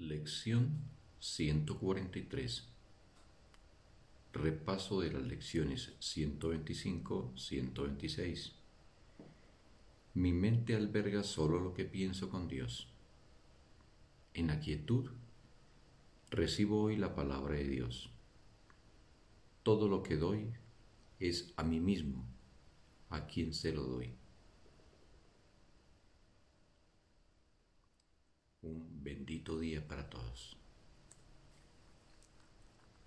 Lección 143 Repaso de las lecciones 125-126 Mi mente alberga solo lo que pienso con Dios. En la quietud recibo hoy la palabra de Dios. Todo lo que doy es a mí mismo, a quien se lo doy. Bendito día para todos.